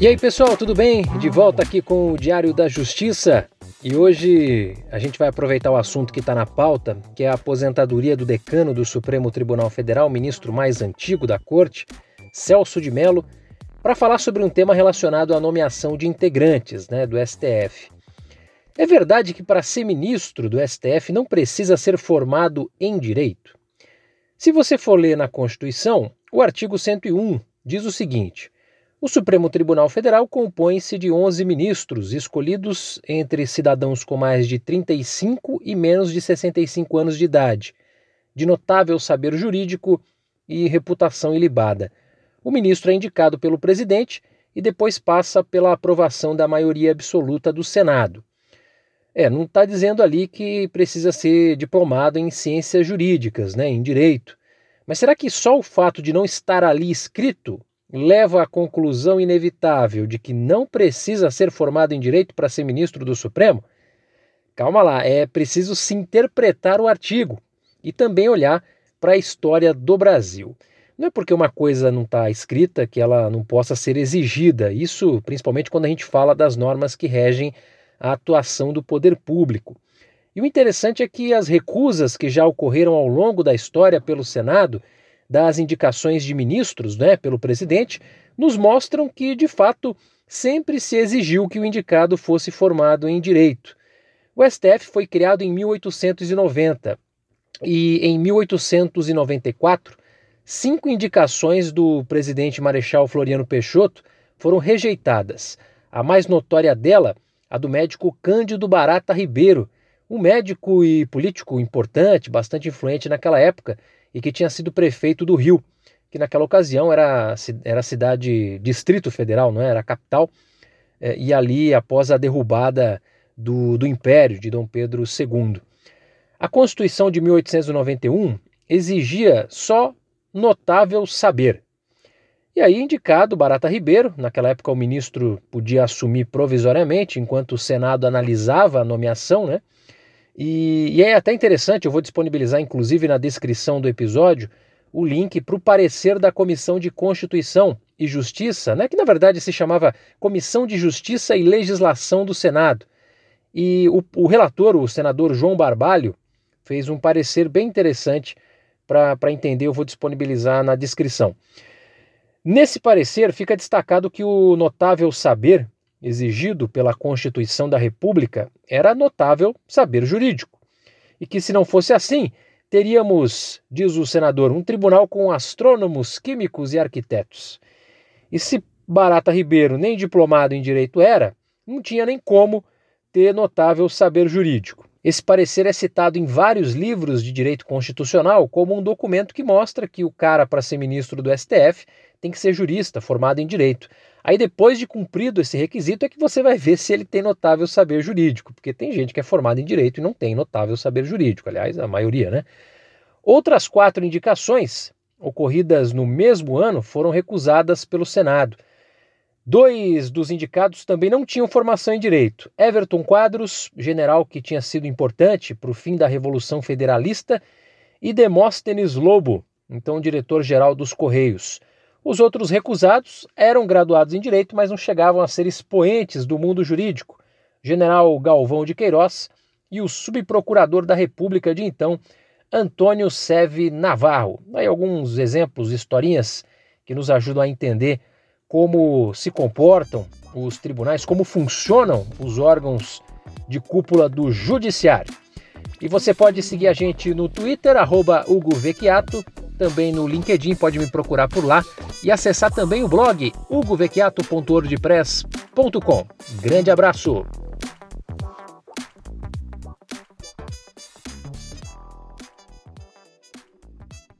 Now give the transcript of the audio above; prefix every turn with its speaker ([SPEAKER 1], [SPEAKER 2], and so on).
[SPEAKER 1] E aí pessoal, tudo bem? De volta aqui com o Diário da Justiça. E hoje a gente vai aproveitar o assunto que está na pauta, que é a aposentadoria do decano do Supremo Tribunal Federal, ministro mais antigo da corte, Celso de Mello, para falar sobre um tema relacionado à nomeação de integrantes né, do STF. É verdade que para ser ministro do STF não precisa ser formado em direito? Se você for ler na Constituição, o artigo 101 diz o seguinte o Supremo Tribunal Federal compõe-se de 11 ministros escolhidos entre cidadãos com mais de 35 e menos de 65 anos de idade, de notável saber jurídico e reputação ilibada. O ministro é indicado pelo presidente e depois passa pela aprovação da maioria absoluta do Senado. É, não está dizendo ali que precisa ser diplomado em ciências jurídicas, né, em direito. Mas será que só o fato de não estar ali escrito leva à conclusão inevitável de que não precisa ser formado em direito para ser ministro do Supremo? Calma lá, é preciso se interpretar o artigo e também olhar para a história do Brasil. Não é porque uma coisa não está escrita que ela não possa ser exigida, isso principalmente quando a gente fala das normas que regem a atuação do poder público. E o interessante é que as recusas que já ocorreram ao longo da história pelo Senado das indicações de ministros né, pelo presidente nos mostram que, de fato, sempre se exigiu que o indicado fosse formado em direito. O STF foi criado em 1890 e, em 1894, cinco indicações do presidente Marechal Floriano Peixoto foram rejeitadas. A mais notória dela, a do médico Cândido Barata Ribeiro, um médico e político importante, bastante influente naquela época, e que tinha sido prefeito do Rio, que naquela ocasião era, era cidade, distrito federal, não é? era capital, é, e ali após a derrubada do, do Império de Dom Pedro II. A Constituição de 1891 exigia só notável saber. E aí, indicado Barata Ribeiro, naquela época o ministro podia assumir provisoriamente enquanto o Senado analisava a nomeação, né? E, e é até interessante, eu vou disponibilizar inclusive na descrição do episódio o link para o parecer da Comissão de Constituição e Justiça, né, que na verdade se chamava Comissão de Justiça e Legislação do Senado. E o, o relator, o senador João Barbalho, fez um parecer bem interessante para entender, eu vou disponibilizar na descrição. Nesse parecer fica destacado que o notável saber exigido pela Constituição da República era notável saber jurídico. E que, se não fosse assim, teríamos, diz o senador, um tribunal com astrônomos, químicos e arquitetos. E se Barata Ribeiro nem diplomado em direito era, não tinha nem como ter notável saber jurídico. Esse parecer é citado em vários livros de direito constitucional como um documento que mostra que o cara, para ser ministro do STF, tem que ser jurista, formado em direito. Aí depois de cumprido esse requisito é que você vai ver se ele tem notável saber jurídico, porque tem gente que é formada em direito e não tem notável saber jurídico, aliás, a maioria, né? Outras quatro indicações ocorridas no mesmo ano foram recusadas pelo Senado. Dois dos indicados também não tinham formação em direito. Everton Quadros, general que tinha sido importante para o fim da Revolução Federalista, e Demóstenes Lobo, então diretor-geral dos Correios. Os outros recusados eram graduados em direito, mas não chegavam a ser expoentes do mundo jurídico. General Galvão de Queiroz e o subprocurador da República de então, Antônio Seve Navarro. Aí alguns exemplos, historinhas que nos ajudam a entender como se comportam os tribunais, como funcionam os órgãos de cúpula do judiciário. E você pode seguir a gente no Twitter, arroba Hugo também no LinkedIn, pode me procurar por lá e acessar também o blog hugovecchiato.wordpress.com. Grande abraço!